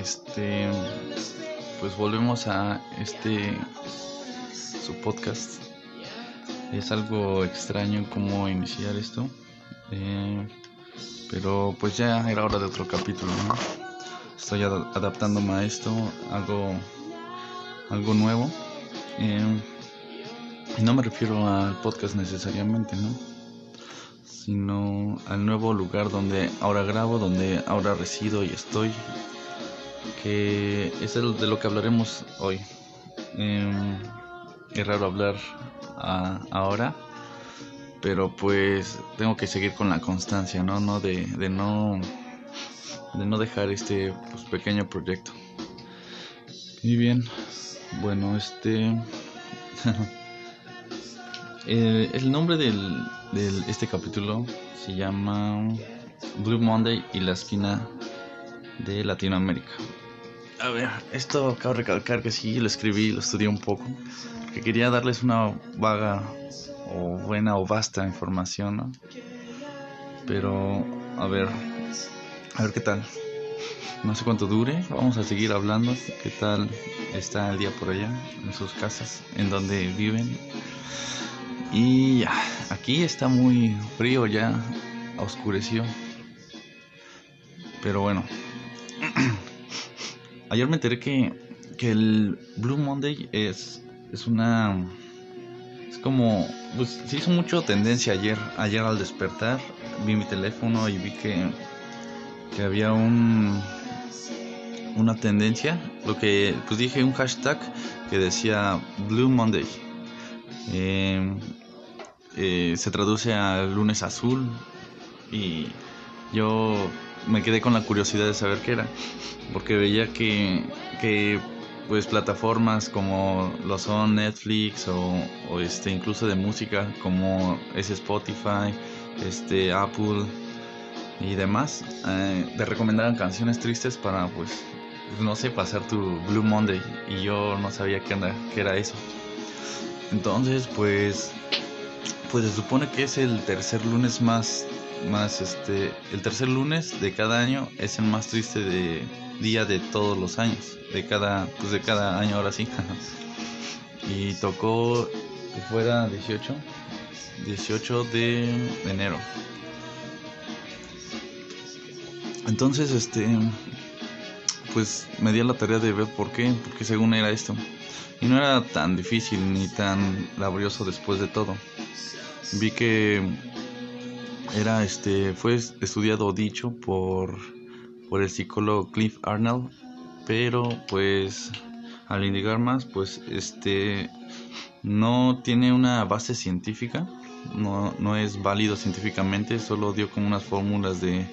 Este, pues volvemos a este su podcast. Es algo extraño cómo iniciar esto, eh, pero pues ya era hora de otro capítulo. ¿no? Estoy adaptándome a esto, algo, algo nuevo. Eh, y no me refiero al podcast necesariamente, ¿no? Sino al nuevo lugar donde ahora grabo, donde ahora resido y estoy que es de lo que hablaremos hoy. Em, es raro hablar ahora, pero pues tengo que seguir con la constancia, ¿no? no de, de no de no dejar este pues, pequeño proyecto. Y bien, bueno, este el, nombre del, del este capítulo se llama Blue Monday y la esquina de Latinoamérica. A ver, esto acabo de recalcar que sí, lo escribí, lo estudié un poco, que quería darles una vaga o buena o vasta información, ¿no? Pero, a ver, a ver qué tal. No sé cuánto dure, vamos a seguir hablando. ¿Qué tal está el día por allá, en sus casas, en donde viven? Y aquí está muy frío ya, oscureció. Pero bueno, ayer me enteré que, que el Blue Monday es, es una... Es como... Pues se hizo mucho tendencia ayer, ayer al despertar. Vi mi teléfono y vi que, que había un... Una tendencia, lo que pues dije un hashtag que decía Blue Monday. Eh, eh, se traduce a lunes azul y yo me quedé con la curiosidad de saber qué era, porque veía que, que pues plataformas como lo son Netflix o, este incluso de música como es Spotify, este Apple y demás eh, te recomendaban canciones tristes para pues no sé pasar tu Blue Monday y yo no sabía qué, anda, qué era eso. Entonces pues pues se supone que es el tercer lunes más más este el tercer lunes de cada año es el más triste de día de todos los años de cada pues de cada año ahora sí. Y tocó que fuera 18 18 de enero. Entonces este pues me di la tarea de ver por qué porque según era esto. Y no era tan difícil ni tan laborioso después de todo. Vi que era este fue estudiado dicho por por el psicólogo Cliff Arnold pero pues al indicar más pues este no tiene una base científica no, no es válido científicamente solo dio como unas fórmulas de,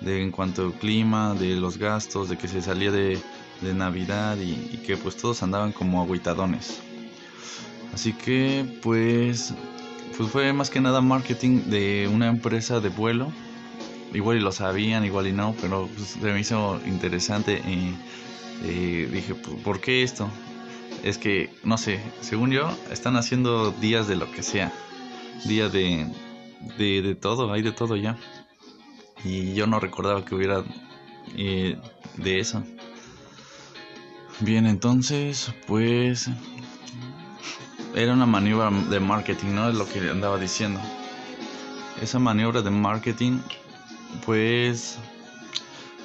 de en cuanto al clima de los gastos de que se salía de, de navidad y, y, que pues todos andaban como aguitadones así que pues pues fue más que nada marketing de una empresa de vuelo. Igual y lo sabían, igual y no, pero pues, se me hizo interesante y, dije, ¿por qué esto? Es que, no sé, según yo, están haciendo días de lo que sea. Día de, de, de todo, hay de todo ya. Y yo no recordaba que hubiera eh, de eso. Bien, entonces, pues era una maniobra de marketing, ¿no? Es lo que andaba diciendo. Esa maniobra de marketing, pues,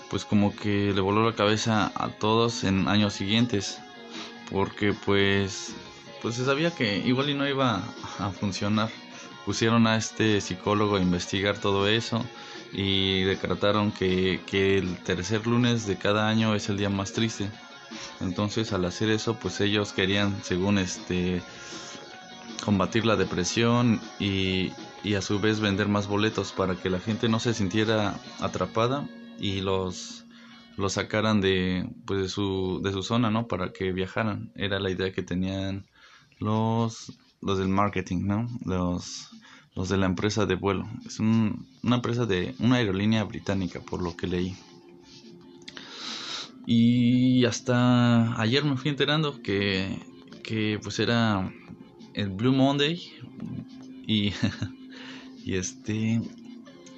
pues como que le voló la cabeza a todos en años siguientes, porque pues, pues se sabía que igual y no iba a funcionar. Pusieron a este psicólogo a investigar todo eso y decretaron que, que el tercer lunes de cada año es el día más triste. Entonces al hacer eso, pues ellos querían, según este, combatir la depresión y, y a su vez vender más boletos para que la gente no se sintiera atrapada y los los sacaran de pues de su de su zona no para que viajaran. Era la idea que tenían los los del marketing no los los de la empresa de vuelo. Es un, una empresa de una aerolínea británica por lo que leí y hasta ayer me fui enterando que que pues era el Blue Monday y, y este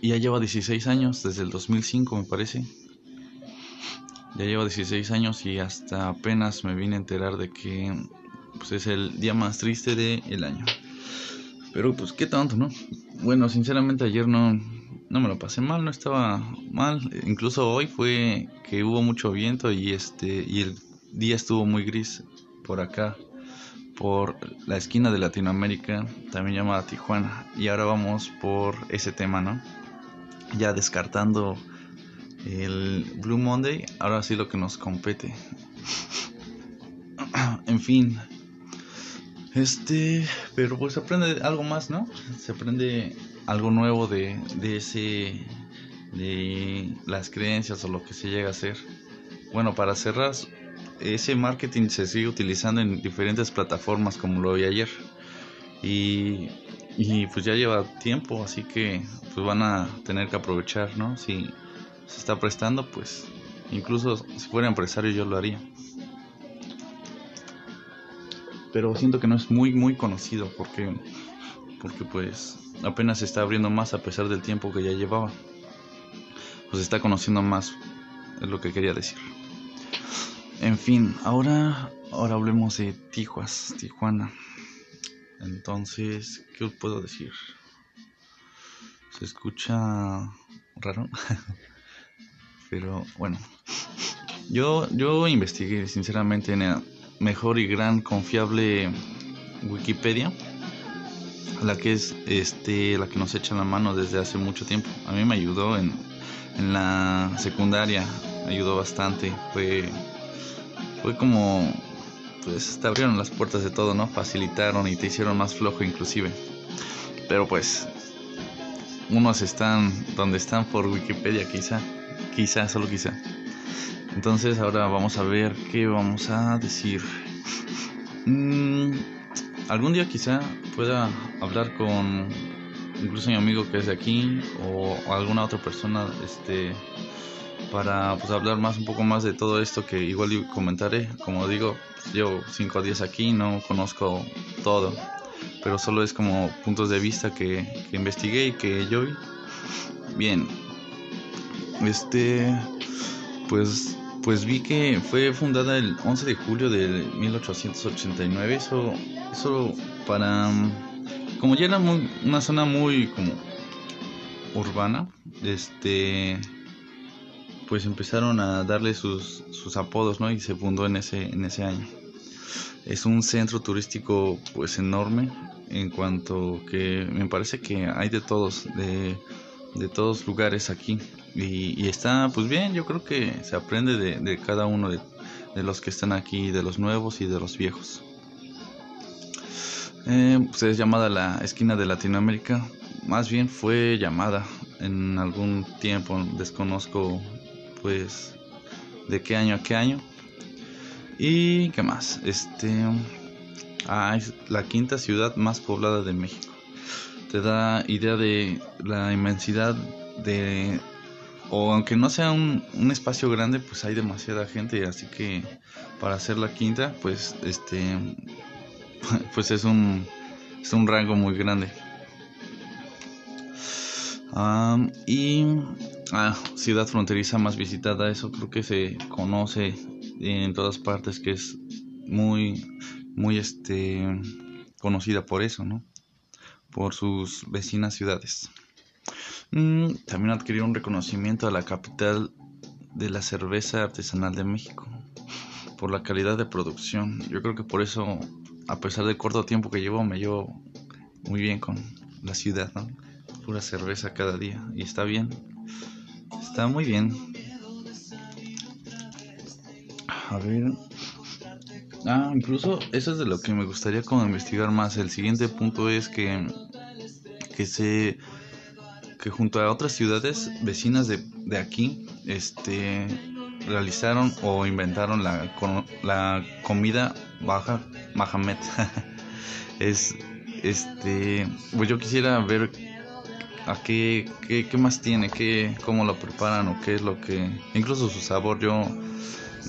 ya lleva 16 años desde el 2005 me parece Ya llevo 16 años y hasta apenas me vine a enterar de que pues, es el día más triste del año. Pero pues qué tanto, ¿no? Bueno, sinceramente ayer no, no me lo pasé mal, no estaba mal. Incluso hoy fue que hubo mucho viento y este y el día estuvo muy gris por acá, por la esquina de Latinoamérica, también llamada Tijuana. Y ahora vamos por ese tema, ¿no? Ya descartando el Blue Monday, ahora sí lo que nos compete. en fin. Este, pero pues se aprende algo más, ¿no? Se aprende algo nuevo de, de ese, de las creencias o lo que se llega a hacer. Bueno, para cerrar, ese marketing se sigue utilizando en diferentes plataformas como lo vi ayer. Y, y pues ya lleva tiempo, así que pues van a tener que aprovechar, ¿no? Si se está prestando, pues incluso si fuera empresario yo lo haría. Pero siento que no es muy muy conocido porque porque pues apenas se está abriendo más a pesar del tiempo que ya llevaba. Pues está conociendo más, es lo que quería decir. En fin, ahora ahora hablemos de Tijuas, Tijuana. Entonces, ¿qué os puedo decir? Se escucha raro. Pero bueno, yo, yo investigué sinceramente en la mejor y gran confiable Wikipedia, la que es este la que nos echa la mano desde hace mucho tiempo. A mí me ayudó en, en la secundaria, ayudó bastante. Fue, fue como, pues te abrieron las puertas de todo, ¿no? Facilitaron y te hicieron más flojo inclusive. Pero pues, unos están donde están por Wikipedia quizá. Quizá, solo quizá. Entonces ahora vamos a ver qué vamos a decir. Mm, algún día quizá pueda hablar con incluso mi amigo que es de aquí o, alguna otra persona este para pues hablar más un poco más de todo esto que igual comentaré como digo llevo 5 días aquí no conozco todo pero solo es como puntos de vista que, que investigué y que yo vi bien este, pues, pues vi que fue fundada el 11 de julio de 1889. Eso, eso para, como ya era muy, una zona muy como urbana, este, pues empezaron a darle sus, sus apodos, ¿no? Y se fundó en ese, en ese año. Es un centro turístico pues enorme en cuanto que me parece que hay de todos, de, de todos lugares aquí. Y, está pues bien, yo creo que se aprende de, cada uno de, los que están aquí, de los nuevos y de los viejos. Eh, pues es llamada la esquina de Latinoamérica, más bien fue llamada en algún tiempo, desconozco pues de qué año a qué año. Y qué más, este ah, es la quinta ciudad más poblada de México. Te da idea de la inmensidad de o aunque no sea un, un, espacio grande, pues hay demasiada gente, así que para hacer la quinta, pues este pues es un es un rango muy grande. y ah, ciudad fronteriza más visitada, eso creo que se conoce en todas partes que es muy muy este conocida por eso, ¿no? Por sus vecinas ciudades. Mm, también adquirió un reconocimiento a la capital de la cerveza artesanal de México por la calidad de producción. Yo creo que por eso, a pesar del corto tiempo que llevo, me llevo muy bien con la ciudad. Pura cerveza cada día y está bien. Está muy bien. A ver. Ah, incluso eso es de lo que me gustaría como investigar más. El siguiente punto es que que se que junto a otras ciudades vecinas de, de aquí, este, realizaron o inventaron la, la comida baja Mahamed. es, este, pues yo quisiera ver a qué, qué, más tiene, qué, cómo lo preparan o qué es lo que, incluso su sabor, yo,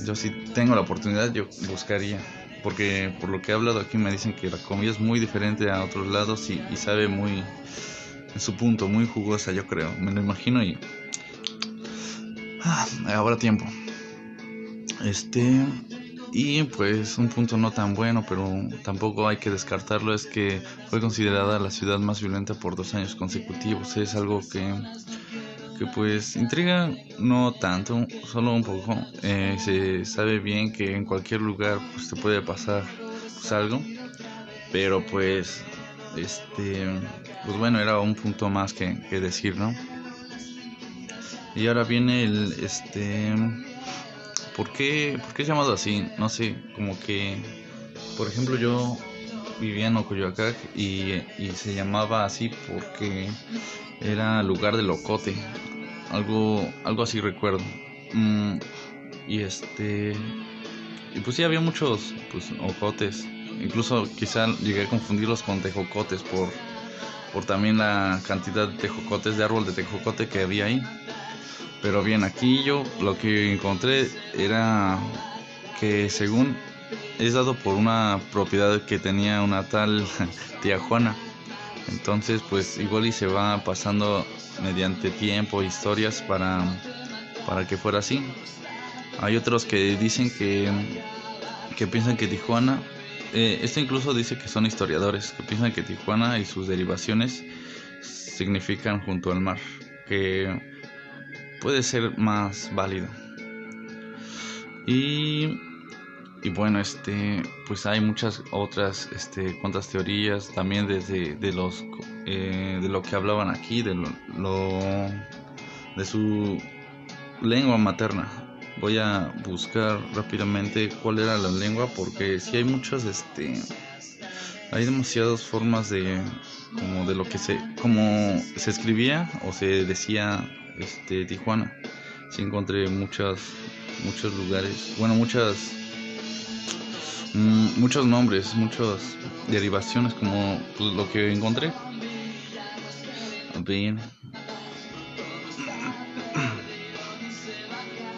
yo si tengo la oportunidad, yo buscaría. Porque por lo que he hablado aquí me dicen que la comida es muy diferente a otros lados y, sabe muy, en su punto, muy jugosa yo creo, me lo imagino y... Ah, ahora tiempo. Este, y pues un punto no tan bueno, pero tampoco hay que descartarlo, es que fue considerada la ciudad más violenta por dos años consecutivos. Es algo que, que pues intriga no tanto, solo un poco. Eh, se sabe bien que en cualquier lugar pues te puede pasar pues, algo, pero pues este pues bueno era un punto más que, que decir, ¿no? Y ahora viene el este ¿Por qué, ¿Por es llamado así? No sé, como que, por ejemplo, yo vivía en Ocoyoacac y, y se llamaba así porque era lugar de locote, algo, algo así recuerdo. Mm, y este, y pues sí había muchos pues, ocotes, incluso quizá llegué a confundirlos con tejocotes por, por también la cantidad de tejocotes, de árbol de tejocote que había ahí. Pero bien, aquí yo lo que encontré era que según es dado por una propiedad que tenía una tal tía Juana. Entonces, pues igual y se va pasando mediante tiempo, historias para, para que fuera así. Hay otros que dicen que, que piensan que Tijuana, eh, esto incluso dice que son historiadores, que piensan que Tijuana y sus derivaciones significan junto al mar, que puede ser más válido. Y, y bueno, este, pues hay muchas otras, este, cuantas teorías también desde de los, eh, de lo que hablaban aquí, de lo, de su lengua materna. Voy a buscar rápidamente cuál era la lengua porque si hay muchas, este, hay demasiadas formas de, como de lo que se, como se escribía o se decía este, Tijuana. Sí encontré muchas, muchos lugares, bueno, muchas, mm, muchos nombres, muchas derivaciones como pues, lo que encontré. Bien.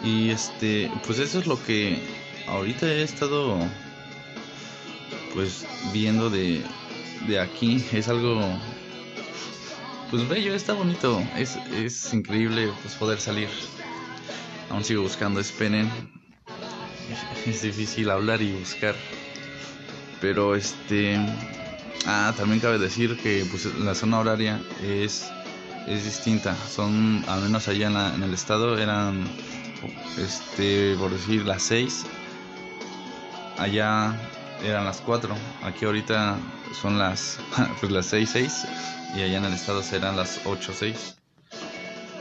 Y este, pues eso es lo que ahorita he estado pues viendo de, de aquí. Es algo pues bello, está bonito. Es, es increíble pues, poder salir. Aún sigo buscando, esperen. Es difícil hablar y buscar. Pero este. Ah, también cabe decir que pues, la zona horaria es, es distinta. Son, al menos allá en, en el estado, eran, este, por decir, las 6. Allá eran las 4. Aquí ahorita son las, pues las 6, 6 y allá en el estado serán las 8 6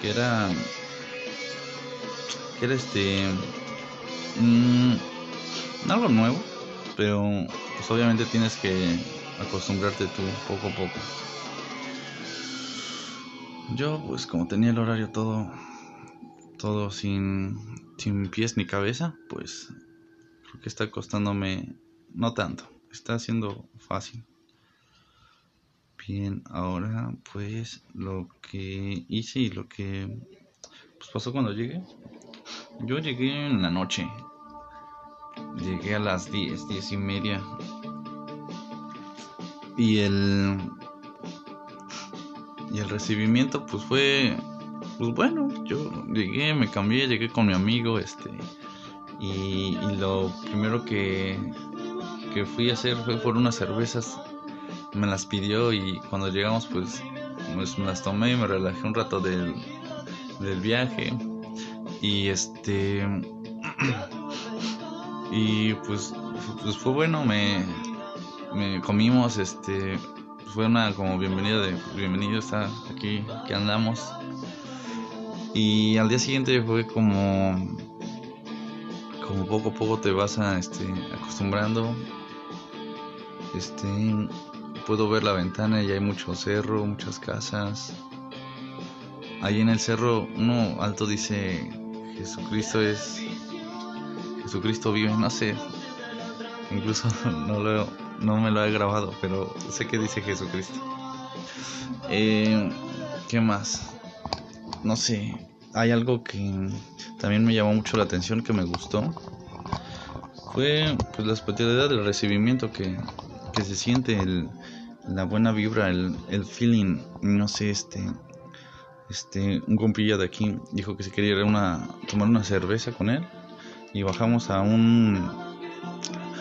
que era que era este mmm, algo nuevo pero pues obviamente tienes que acostumbrarte tú poco a poco yo pues como tenía el horario todo todo sin sin pies ni cabeza pues creo que está costándome no tanto está siendo fácil Bien, ahora pues lo que hice y lo que pues, pasó cuando llegué. Yo llegué en la noche. Llegué a las 10, 10 y media. Y el y el recibimiento pues fue pues bueno, yo llegué, me cambié, llegué con mi amigo, este y, y lo primero que que fui a hacer fue por unas cervezas. Me las pidió y cuando llegamos pues, pues, me las tomé y me relajé un rato del, del viaje. Y este y pues, pues fue bueno me, comimos este fue una como bienvenida de bienvenido está aquí que andamos. Y al día siguiente fue como como poco a poco te vas a este acostumbrando este puedo ver la ventana y hay mucho cerro, muchas casas. Ahí en el cerro uno alto dice Jesucristo es Jesucristo vive, no sé. Incluso no lo no me lo he grabado, pero sé que dice Jesucristo. Eh, ¿Qué más? No sé. Hay algo que también me llamó mucho la atención, que me gustó. Fue pues la hospitalidad del recibimiento que, que se siente el, la buena vibra, el, el feeling, no sé, este, este, un compilla de aquí dijo que si quería una, tomar una cerveza con él y bajamos a un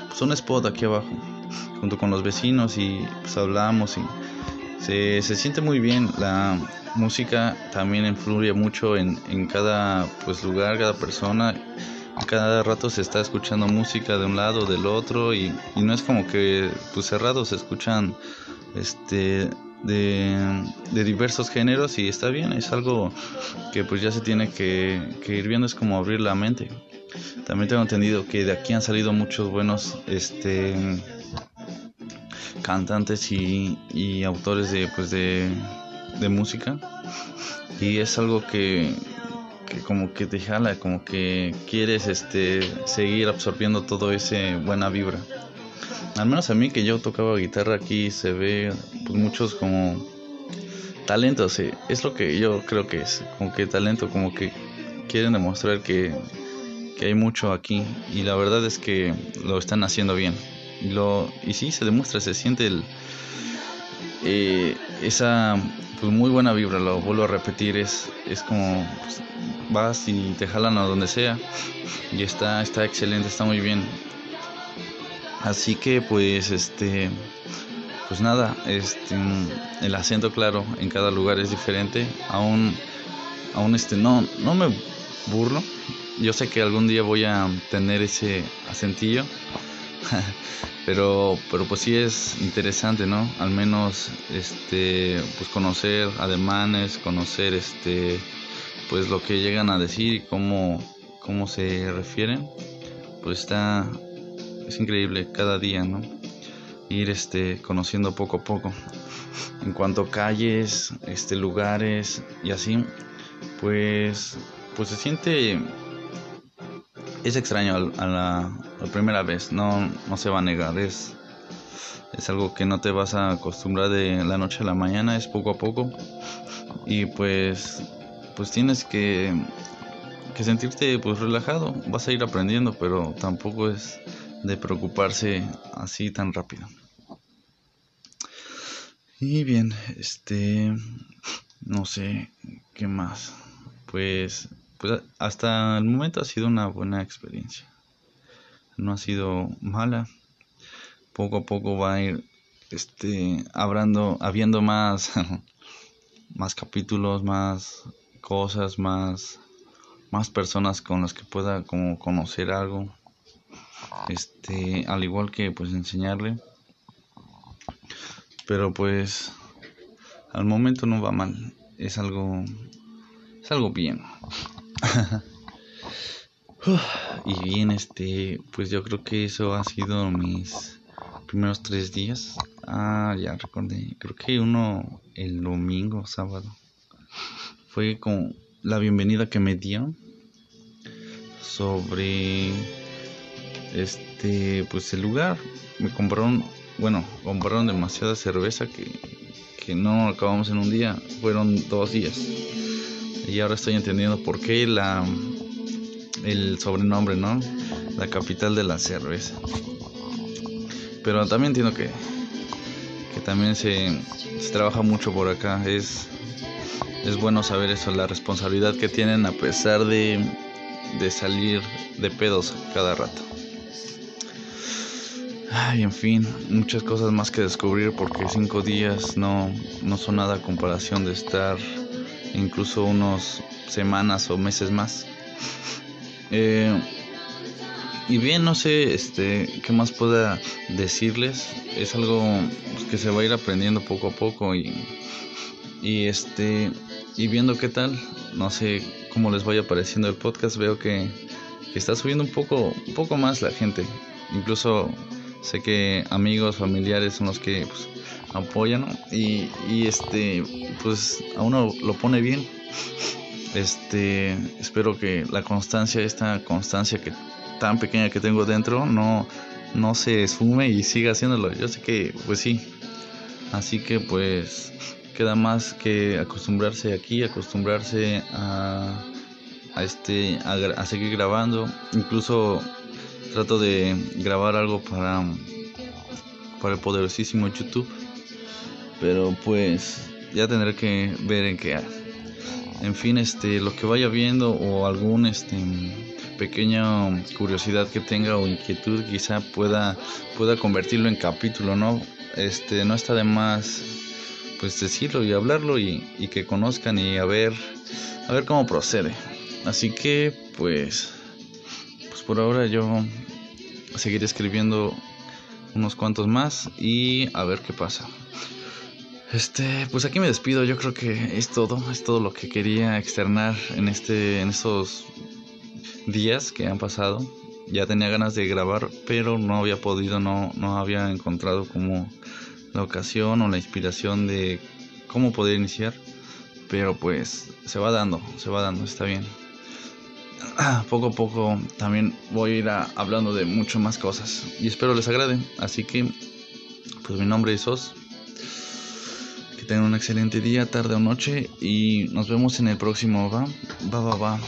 pues un spot aquí abajo junto con los vecinos y pues hablamos y se, se siente muy bien. La música también influye mucho en, en cada pues lugar cada persona cada rato se está escuchando música de un lado del otro y, no es como que pues cerrados se escuchan este de, de, diversos géneros y está bien, es algo que pues ya se tiene que, que, ir viendo, es como abrir la mente. También tengo entendido que de aquí han salido muchos buenos este cantantes y, y autores de pues de, de música y es algo que, que como que te jala, como que quieres este seguir absorbiendo todo ese buena vibra al menos a mí que yo tocaba guitarra aquí se ve pues muchos como talentos, sí. es lo que yo creo que es, como que talento, como que quieren demostrar que, que hay mucho aquí y la verdad es que lo están haciendo bien. Y, lo, y sí, se demuestra, se siente el, eh, esa pues muy buena vibra, lo vuelvo a repetir, es, es como pues, vas y te jalan a donde sea y está, está excelente, está muy bien. Así que pues este pues nada, este el acento claro en cada lugar es diferente. Aún aún este no no me burlo. Yo sé que algún día voy a tener ese acentillo. pero pero pues sí es interesante, ¿no? Al menos este pues conocer ademanes, conocer este pues lo que llegan a decir y cómo cómo se refieren. Pues está es increíble cada día, ¿no? Ir este, conociendo poco a poco. En cuanto a calles, este, lugares y así, pues, pues se siente es extraño a la, primera vez, no, no se va a negar, es, es algo que no te vas a acostumbrar de la noche a la mañana, es poco a poco y pues, pues tienes que, que sentirte pues relajado, vas a ir aprendiendo, pero tampoco es de preocuparse así tan rápido. Y bien, este, no sé qué más. Pues, pues hasta el momento ha sido una buena experiencia. No ha sido mala. Poco a poco va a ir, este, hablando, habiendo más, más capítulos, más cosas, más, más personas con las que pueda como conocer algo. Este al igual que pues enseñarle. Pero pues al momento no va mal. Es algo es algo bien. Y bien este pues yo creo que eso ha sido mis primeros tres días. Ah ya recordé. Creo que uno el domingo sábado fue con la bienvenida que me dieron sobre este pues el lugar. Me compraron bueno compraron demasiada cerveza que, que no acabamos en un día fueron dos días. Y ahora estoy entendiendo por qué la el sobrenombre no la capital de la cerveza. Pero también entiendo que que también se, se trabaja mucho por acá. Es es bueno saber eso la responsabilidad que tienen a pesar de de salir de pedos cada rato Ay, en fin, muchas cosas más que descubrir porque cinco días no, no son nada a comparación de estar incluso unos semanas o meses más. Eh, y bien, no sé este, qué más pueda decirles. Es algo que se va a ir aprendiendo poco a poco y, y, este, y viendo qué tal. No sé cómo les vaya pareciendo el podcast. Veo que, está subiendo un poco, un poco más la gente. Incluso sé que amigos, familiares son los que pues, apoyan y, y este pues a uno lo pone bien. Este espero que la constancia, esta constancia que tan pequeña que tengo dentro no, no se esfume y siga haciéndolo. Yo sé que pues sí. Así que pues queda más que acostumbrarse aquí, acostumbrarse a, a este a, seguir grabando, incluso trato de grabar algo para para el poderosísimo YouTube. Pero pues ya tendré que ver en qué en fin este lo que vaya viendo o algún este pequeña curiosidad que tenga o inquietud quizá pueda pueda convertirlo en capítulo no este no está de más pues decirlo y hablarlo y, que conozcan y a ver a ver cómo procede así que pues pues por ahora yo seguiré escribiendo unos cuantos más y a ver qué pasa este, pues aquí me despido. Yo creo que es todo, es todo lo que quería externar en este, en estos días que han pasado. Ya tenía ganas de grabar, pero no había podido, no, no había encontrado como la ocasión o la inspiración de cómo poder iniciar. Pero pues se va dando, se va dando, está bien. Poco a poco también voy a ir hablando de mucho más cosas y espero les agrade. Así que, pues mi nombre es Sos tengan un excelente día, tarde o noche y nos vemos en el próximo, ¿va? Va, va, va.